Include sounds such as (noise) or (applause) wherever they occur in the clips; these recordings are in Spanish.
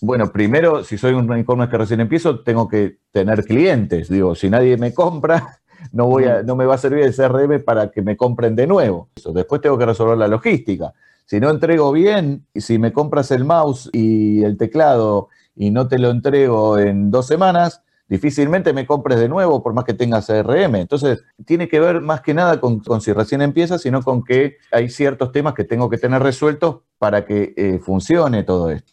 Bueno, primero, si soy un e-commerce que recién empiezo, tengo que tener clientes. Digo, si nadie me compra, (laughs) no, voy a, no me va a servir el CRM para que me compren de nuevo. Después tengo que resolver la logística. Si no entrego bien, y si me compras el mouse y el teclado y no te lo entrego en dos semanas, difícilmente me compres de nuevo por más que tengas CRM. Entonces, tiene que ver más que nada con, si recién empieza, sino con que hay ciertos temas que tengo que tener resueltos para que eh, funcione todo esto.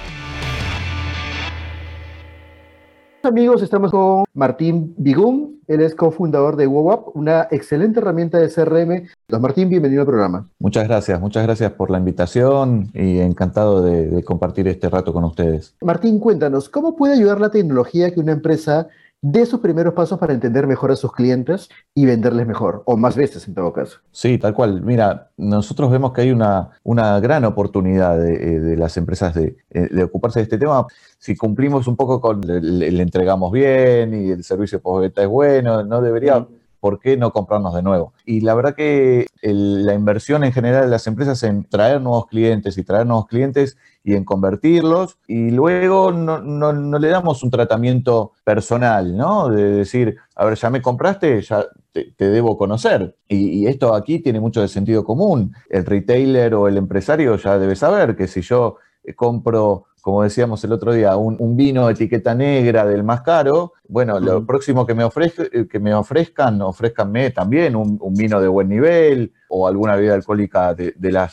Amigos, estamos con Martín Bigún, él es cofundador de WOWAP, una excelente herramienta de CRM. Don Martín, bienvenido al programa. Muchas gracias, muchas gracias por la invitación y encantado de, de compartir este rato con ustedes. Martín, cuéntanos, ¿cómo puede ayudar la tecnología que una empresa de sus primeros pasos para entender mejor a sus clientes y venderles mejor, o más veces en todo caso. Sí, tal cual. Mira, nosotros vemos que hay una, una gran oportunidad de, eh, las empresas eh, de, ocuparse de este tema. Si cumplimos un poco con, le, entregamos bien y el servicio postventa es bueno, no debería... ¿por qué no comprarnos de nuevo? Y la verdad que la inversión en general de las empresas en traer nuevos clientes y traer nuevos clientes y en convertirlos, y luego no, le damos un tratamiento personal, ¿no? De decir, a ver, ya me compraste, ya te, debo conocer. Y, y, esto aquí tiene mucho de sentido común. El retailer o el empresario ya debe saber que si yo compro como decíamos el otro día, un, vino etiqueta negra del más caro, bueno, lo próximo que me, eh, que me ofrezcan, ofrezcanme también un, vino de buen nivel o alguna bebida alcohólica de, la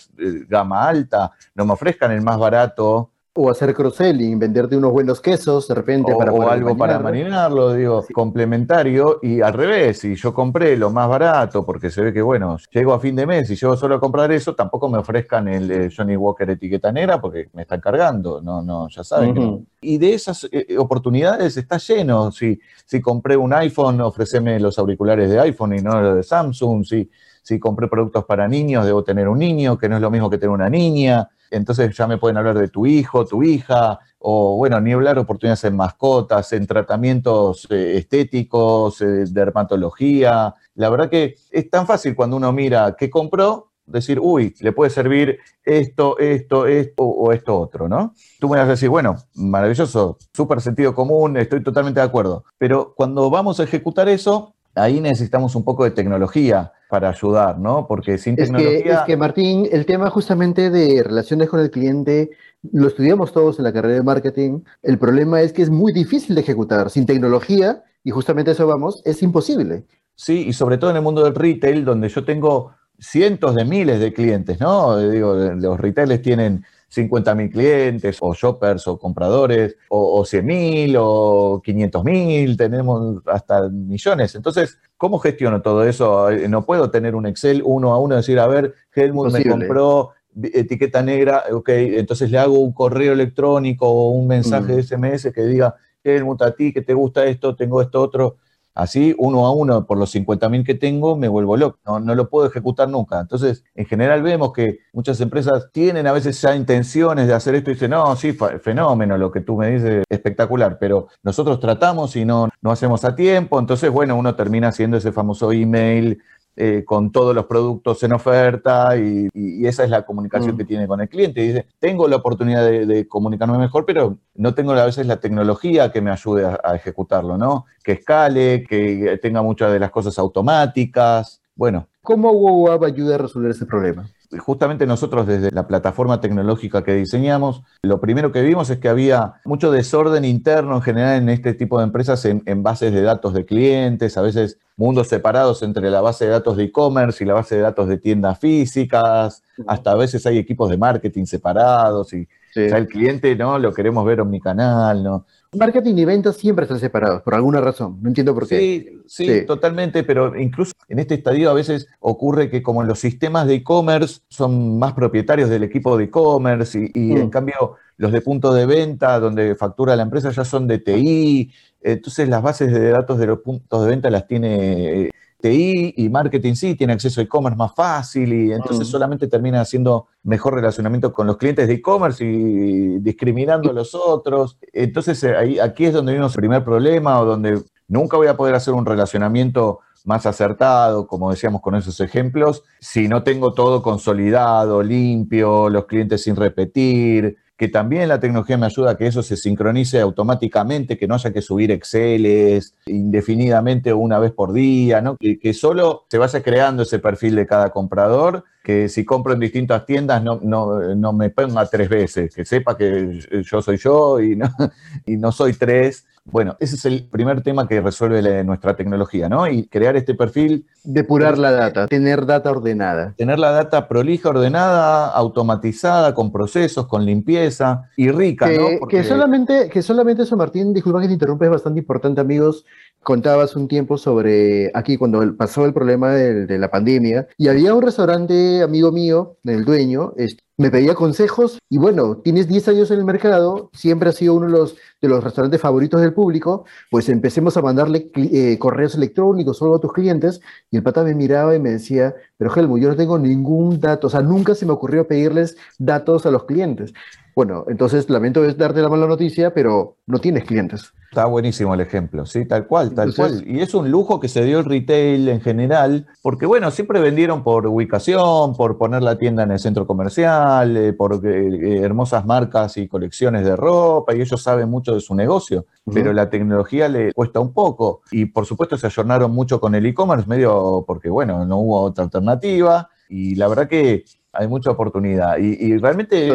gama alta, no me ofrezcan el más barato o hacer cross-selling, venderte unos buenos quesos de repente o, para o algo para marinarlo, digo, complementario. Y al revés, si yo compré lo más barato, porque se ve que, bueno, llego a fin de mes y llego solo a comprar eso, tampoco me ofrezcan el eh, Johnny Walker etiqueta negra porque me están cargando. No, no, ya saben. Y de esas eh, eh, oportunidades está lleno. Si, si compré un iPhone, ofreceme los auriculares de iPhone y no los de Samsung. Si, si compré productos para niños, debo tener un niño, que no es lo mismo que tener una niña entonces ya me pueden hablar de tu hijo, tu hija, o bueno, ni hablar oportunidades en mascotas, en tratamientos eh, estéticos, eh, de dermatología. La verdad que es tan fácil cuando uno mira qué compró, decir, uy, le puede servir esto, esto, esto o esto otro, ¿no? Tú me vas a decir, bueno, maravilloso, súper sentido común, estoy totalmente de acuerdo. Pero cuando vamos a ejecutar eso, ahí necesitamos un poco de tecnología para ayudar, ¿no? Porque sin tecnología... Que, es que, Martín, el tema justamente de relaciones con el cliente, lo estudiamos todos en la carrera de marketing, el problema es que es muy difícil de ejecutar. Sin tecnología, y justamente eso vamos, es imposible. Sí, y sobre todo en el mundo del retail, donde yo tengo cientos de miles de clientes, ¿no? Digo, los retailers tienen 50.000 clientes o shoppers o compradores o, o 100.000 o 500.000, tenemos hasta millones. Entonces, ¿cómo gestiono todo eso? Eh, no puedo tener un Excel uno a uno y decir, a ver, Helmut me compró etiqueta negra, ok, entonces le hago un correo electrónico o un mensaje de SMS que diga, Helmut, a ti que te gusta esto, tengo esto otro. Así, uno a uno, por los 50.000 que tengo, me vuelvo loco. No, lo puedo ejecutar nunca. Entonces, en general vemos que muchas empresas tienen a veces ya intenciones de hacer esto y dicen, no, sí, fenómeno, lo que tú me dices, espectacular, pero nosotros tratamos y no, no hacemos a tiempo. Entonces, bueno, uno termina haciendo ese famoso email eh, con todos los productos en oferta y, esa es la comunicación mm. que tiene con el cliente. dice, tengo la oportunidad de, comunicarme mejor, pero no tengo a veces la tecnología que me ayude a, ejecutarlo, ¿no? Que escale, que tenga muchas de las cosas automáticas. Bueno. ¿Cómo WOWAP ayuda a resolver ese problema? Justamente nosotros desde la plataforma tecnológica que diseñamos, lo primero que vimos es que había mucho desorden interno en general en este tipo de empresas en, bases de datos de clientes, a veces mundos separados entre la base de datos de e-commerce y la base de datos de tiendas físicas, hasta a veces hay equipos de marketing separados y, O sea, el cliente no lo queremos ver en mi canal, ¿no? Marketing y ventas siempre están separados, por alguna razón. No entiendo por qué. Sí, sí, totalmente, pero incluso en este estadio a veces ocurre que como los sistemas de e-commerce son más propietarios del equipo de e-commerce y, en mm. cambio los de punto de venta donde factura la empresa ya son de TI, entonces las bases de datos de los puntos de venta las tiene eh, TI y marketing sí, tiene acceso a e-commerce más fácil y entonces mm. solamente termina haciendo mejor relacionamiento con los clientes de e-commerce y discriminando a los otros. Entonces eh, ahí, aquí es donde vimos el primer problema o donde nunca voy a poder hacer un relacionamiento más acertado, como decíamos con esos ejemplos, si no tengo todo consolidado, limpio, los clientes sin repetir, que también la tecnología me ayuda a que eso se sincronice automáticamente, que no haya que subir Exceles indefinidamente una vez por día, ¿no? que, que solo se vaya creando ese perfil de cada comprador, que si compro en distintas tiendas no, no, no me ponga tres veces, que sepa que yo soy yo y no, (laughs) y no soy tres bueno, ese es el primer tema que resuelve nuestra tecnología, ¿no? Y crear este perfil. Depurar la data, tener data ordenada. Tener la data prolija, ordenada, automatizada, con procesos, con limpieza y rica, ¿no? Que, solamente, que solamente eso, Martín, disculpa que te interrumpa, es bastante importante, amigos. Contabas un tiempo sobre aquí cuando pasó el problema de, de la pandemia y había un restaurante, amigo mío, el dueño, este, me pedía consejos y bueno, tienes 10 años en el mercado, siempre ha sido uno de los, restaurantes favoritos del público, pues empecemos a mandarle eh, correos electrónicos solo a tus clientes y el pata me miraba y me decía, pero Helmo, yo no tengo ningún dato, o sea, nunca se me ocurrió pedirles datos a los clientes. Bueno, entonces lamento darte la mala noticia, pero no tienes clientes. Está buenísimo el ejemplo, sí, tal cual, tal cual. Y es un lujo que se dio el retail en general, porque bueno, siempre vendieron por ubicación, por poner la tienda en el centro comercial, eh, por eh, eh, hermosas marcas y colecciones de ropa, y ellos saben mucho de su negocio, pero la tecnología le cuesta un poco. Y por supuesto se ayornaron mucho con el e-commerce, medio porque bueno, no hubo otra alternativa. Y la verdad que hay mucha oportunidad. Y, realmente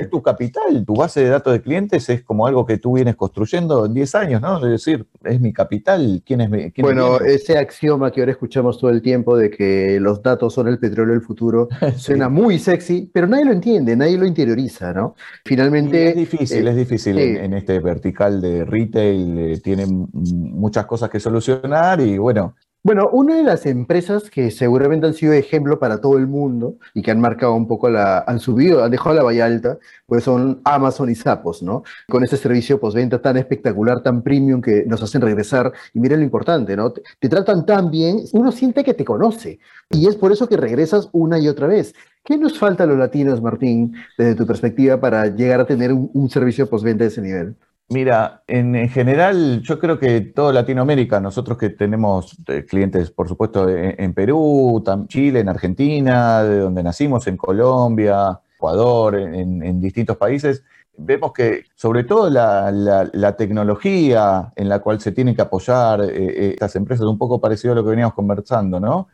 es, tu capital, tu base de datos de clientes es como algo que tú vienes construyendo en 10 años, ¿no? Es decir, es mi capital, ¿quién es mi Bueno, ese axioma que ahora escuchamos todo el tiempo de que los datos son el petróleo del futuro, (laughs) suena muy sexy, pero nadie lo entiende, nadie lo interioriza, ¿no? Finalmente... es difícil, es difícil en, este vertical de retail, eh, tienen muchas cosas que solucionar y bueno, bueno, una de las empresas que seguramente han sido ejemplo para todo el mundo y que han marcado un poco la, han subido, han dejado la valla alta, pues son Amazon y Zappos, ¿no? Con este servicio postventa tan espectacular, tan premium que nos hacen regresar. Y miren lo importante, ¿no? Te, tratan tan bien, uno siente que te conoce. Y es por eso que regresas una y otra vez. ¿Qué nos falta a los latinos, Martín, desde tu perspectiva, para llegar a tener un, un servicio postventa de ese nivel? Mira, en, general yo creo que toda Latinoamérica, nosotros que tenemos eh, clientes, por supuesto, en, Perú, Chile, en Argentina, de donde nacimos, en Colombia, Ecuador, en, distintos países, vemos que sobre todo la, tecnología en la cual se tienen que apoyar eh, eh, estas empresas, un poco parecido a lo que veníamos conversando, ¿no?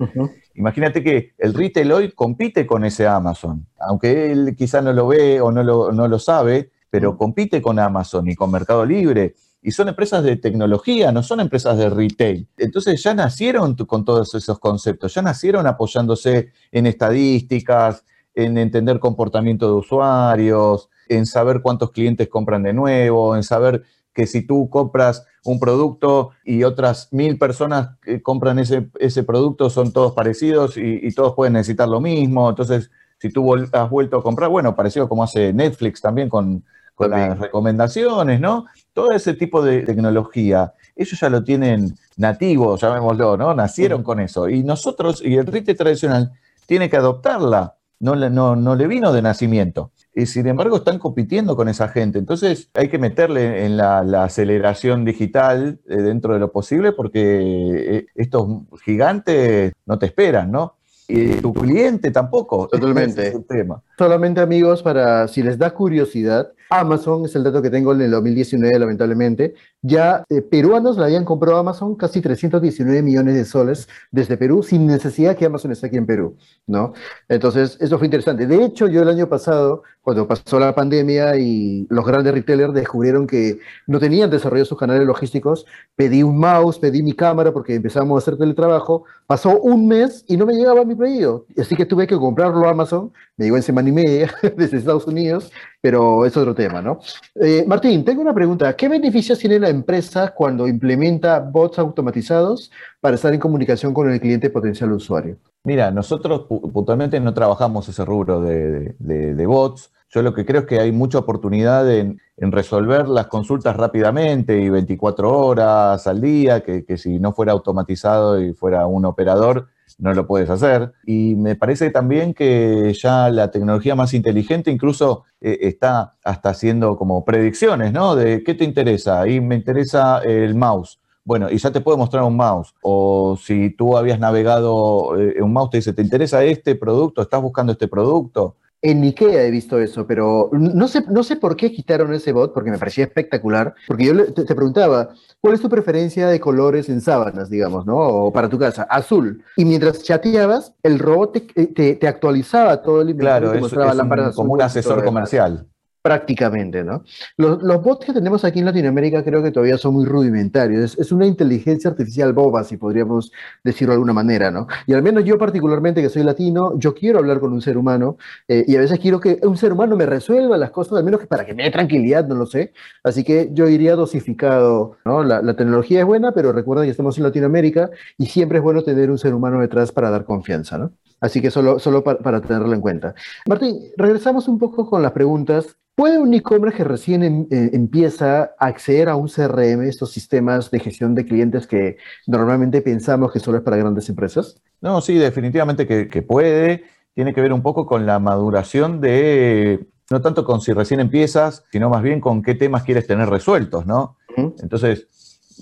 Imagínate que el retail hoy compite con ese Amazon, aunque él quizá no lo ve o no lo, no lo sabe, pero compite con Amazon y con Mercado Libre. Y son empresas de tecnología, no son empresas de retail. Entonces ya nacieron con todos esos conceptos, ya nacieron apoyándose en estadísticas, en entender comportamiento de usuarios, en saber cuántos clientes compran de nuevo, en saber que si tú compras un producto y otras mil personas que compran ese, ese producto son todos parecidos y, y, todos pueden necesitar lo mismo. Entonces, si tú has vuelto a comprar, bueno, parecido como hace Netflix también con, con las recomendaciones, ¿no? Todo ese tipo de tecnología, ellos ya lo tienen nativo, llamémoslo, ¿no? Nacieron con eso. Y nosotros, y el retail tradicional, tiene que adoptarla, no, no, no le vino de nacimiento. Y sin embargo están compitiendo con esa gente. Entonces hay que meterle en la, aceleración digital eh, dentro de lo posible porque eh, estos gigantes no te esperan, ¿no? Y tu cliente tampoco. Totalmente. tema. Solamente amigos, para si les da curiosidad, Amazon, es el dato que tengo en el 2019 lamentablemente, ya eh, peruanos la habían comprado a Amazon casi 319 millones de soles desde Perú, sin necesidad que Amazon esté aquí en Perú, ¿no? Entonces, eso fue interesante. De hecho, yo el año pasado, cuando pasó la pandemia y los grandes retailers descubrieron que no tenían desarrollo sus canales logísticos, pedí un mouse, pedí mi cámara porque empezamos a hacer teletrabajo, pasó un mes y no me llegaba mi pedido, así que tuve que comprarlo a Amazon, me llegó en semana y media (laughs) desde Estados Unidos, pero es otro tema, ¿no? Eh, Martín, tengo una pregunta. ¿Qué beneficios tiene la empresa cuando implementa bots automatizados para estar en comunicación con el cliente potencial usuario? Mira, nosotros puntualmente no trabajamos ese rubro de, bots. Yo lo que creo es que hay mucha oportunidad en, resolver las consultas rápidamente y 24 horas al día, que, que si no fuera automatizado y fuera un operador, no lo puedes hacer. Y me parece también que ya la tecnología más inteligente incluso eh, está hasta haciendo como predicciones, ¿no? De qué te interesa. Ahí me interesa el mouse. Bueno, y ya te puedo mostrar un mouse. O si tú habías navegado eh, un mouse, te dice, ¿te interesa este producto? ¿Estás buscando este producto? En Ikea he visto eso, pero no sé, no sé por qué quitaron ese bot, porque me parecía espectacular. Porque yo te, preguntaba, ¿cuál es tu preferencia de colores en sábanas, digamos, ¿no? O para tu casa, azul. Y mientras chateabas, el robot te, te, actualizaba todo el inventario. Claro, es, como un asesor comercial prácticamente, ¿no? Los, bots que tenemos aquí en Latinoamérica creo que todavía son muy rudimentarios. Es, una inteligencia artificial boba, si podríamos decirlo de alguna manera, ¿no? Y al menos yo particularmente, que soy latino, yo quiero hablar con un ser humano eh, y a veces quiero que un ser humano me resuelva las cosas, al menos para que me dé tranquilidad, no lo sé. Así que yo iría dosificado, ¿no? La, tecnología es buena, pero recuerda que estamos en Latinoamérica y siempre es bueno tener un ser humano detrás para dar confianza, ¿no? Así que solo, solo para, para tenerlo en cuenta. Martín, regresamos un poco con las preguntas. ¿Puede un e-commerce que recién em, eh, empieza a acceder a un CRM, estos sistemas de gestión de clientes que normalmente pensamos que solo es para grandes empresas? No, sí, definitivamente que, puede. Tiene que ver un poco con la maduración de, no tanto con si recién empiezas, sino más bien con qué temas quieres tener resueltos, ¿no? Entonces,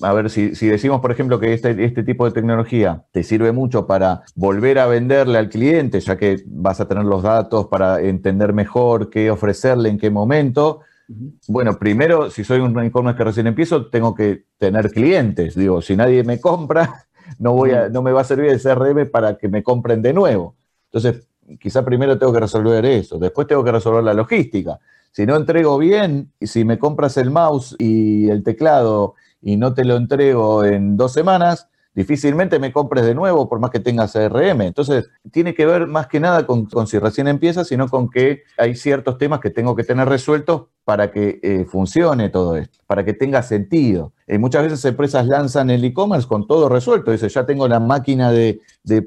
a ver, si, decimos, por ejemplo, que este, este, tipo de tecnología te sirve mucho para volver a venderle al cliente, ya que vas a tener los datos para entender mejor qué ofrecerle en qué momento. Bueno, primero, si soy un e-commerce que recién empiezo, tengo que tener clientes. Digo, si nadie me compra, (laughs) no, voy a, no me va a servir el CRM para que me compren de nuevo. Entonces, quizá primero tengo que resolver eso, después tengo que resolver la logística. Si no entrego bien, y si me compras el mouse y el teclado y no te lo entrego en dos semanas, difícilmente me compres de nuevo por más que tengas CRM. Entonces, tiene que ver más que nada con, si recién empieza, sino con que hay ciertos temas que tengo que tener resueltos para que eh, funcione todo esto, para que tenga sentido. Eh, muchas veces empresas lanzan el e-commerce con todo resuelto. Dice, ya tengo la máquina de,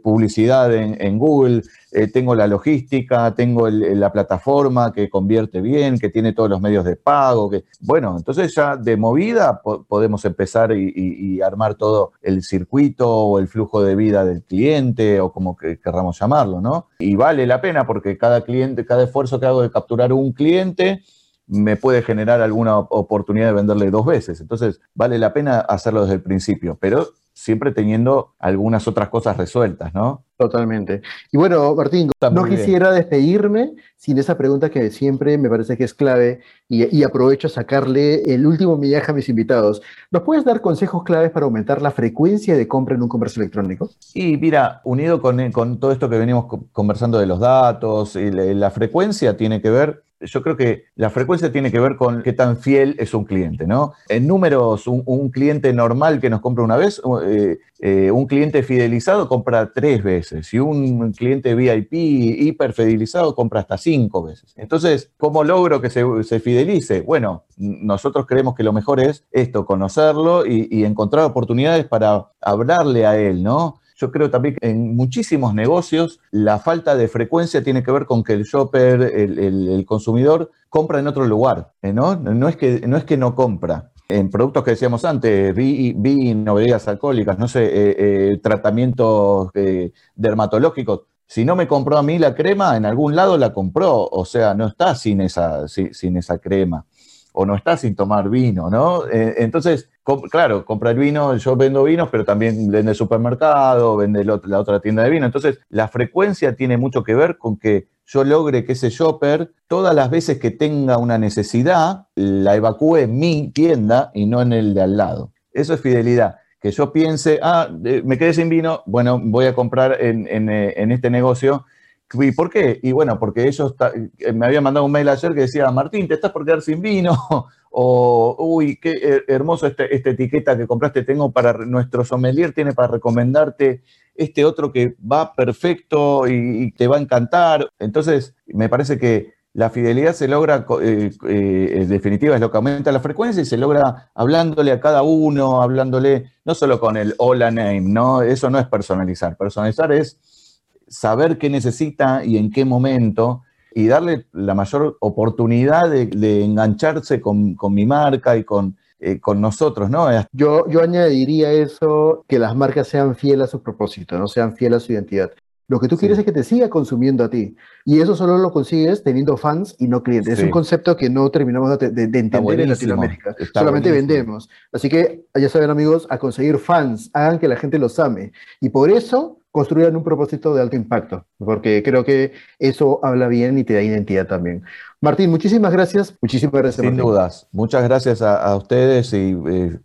publicidad en, Google, eh, tengo la logística, tengo la plataforma que convierte bien, que tiene todos los medios de pago. Que... Bueno, entonces ya de movida podemos empezar y, armar todo el circuito o el flujo de vida del cliente o como que querramos llamarlo, ¿no? Y vale la pena porque cada cliente, cada esfuerzo que hago de capturar un cliente, me puede generar alguna oportunidad de venderle dos veces. Entonces, vale la pena hacerlo desde el principio, pero siempre teniendo algunas otras cosas resueltas, ¿no? Totalmente. Y bueno, Martín, no quisiera despedirme sin esa pregunta que siempre me parece que es clave y, aprovecho a sacarle el último millaje a mis invitados. ¿Nos puedes dar consejos claves para aumentar la frecuencia de compra en un comercio electrónico? Y mira, unido con, con todo esto que venimos conversando de los datos, y la frecuencia tiene que ver yo creo que la frecuencia tiene que ver con qué tan fiel es un cliente, ¿no? En números, un, cliente normal que nos compra una vez, eh, eh, un cliente fidelizado compra tres veces y un cliente VIP hiper fidelizado compra hasta cinco veces. Entonces, ¿cómo logro que se, fidelice? Bueno, nosotros creemos que lo mejor es esto, conocerlo y encontrar oportunidades para hablarle a él, ¿no? Yo creo también que en muchísimos negocios la falta de frecuencia tiene que ver con que el shopper, el, consumidor, compra en otro lugar, ¿eh? ¿no? No es, que, no es que no compra. En productos que decíamos antes, vino, bebidas alcohólicas, no sé, eh, eh, tratamientos dermatológicos, si no me compró a mí la crema, en algún lado la compró, o sea, no está sin esa, sin esa crema o no está sin tomar vino, ¿no? Entonces, claro, compra el vino, yo vendo vinos, pero también vende el supermercado, vende la otra tienda de vino. Entonces, la frecuencia tiene mucho que ver con que yo logre que ese shopper, todas las veces que tenga una necesidad, la evacúe en mi tienda y no en el de al lado. Eso es fidelidad. Que yo piense, ah, me quedé sin vino, bueno, voy a comprar en, en este negocio ¿Y por qué? Y bueno, porque ellos eh, me habían mandado un mail ayer que decía, Martín, te estás por quedar sin vino, (laughs) o uy, qué hermoso este, esta etiqueta que compraste tengo para nuestro sommelier, tiene para recomendarte este otro que va perfecto y, te va a encantar. Entonces, me parece que la fidelidad se logra, eh, eh, en definitiva, es lo que aumenta la frecuencia y se logra hablándole a cada uno, hablándole no solo con el hola name, ¿no? Eso no es personalizar. Personalizar es saber qué necesita y en qué momento y darle la mayor oportunidad de, engancharse con, mi marca y con, eh, con nosotros, ¿no? Yo, yo añadiría eso, que las marcas sean fieles a su propósito, no sean fieles a su identidad. Lo que tú quieres es que te siga consumiendo a ti. Y eso solo lo consigues teniendo fans y no clientes. Es un concepto que no terminamos de, entender en Latinoamérica. Solamente vendemos. Así que, ya saben amigos, a conseguir fans, hagan que la gente los ame. Y por eso construyan un propósito de alto impacto, porque creo que eso habla bien y te da identidad también. Martín, muchísimas gracias. Muchísimas gracias. Sin dudas. Muchas gracias a, ustedes y eh,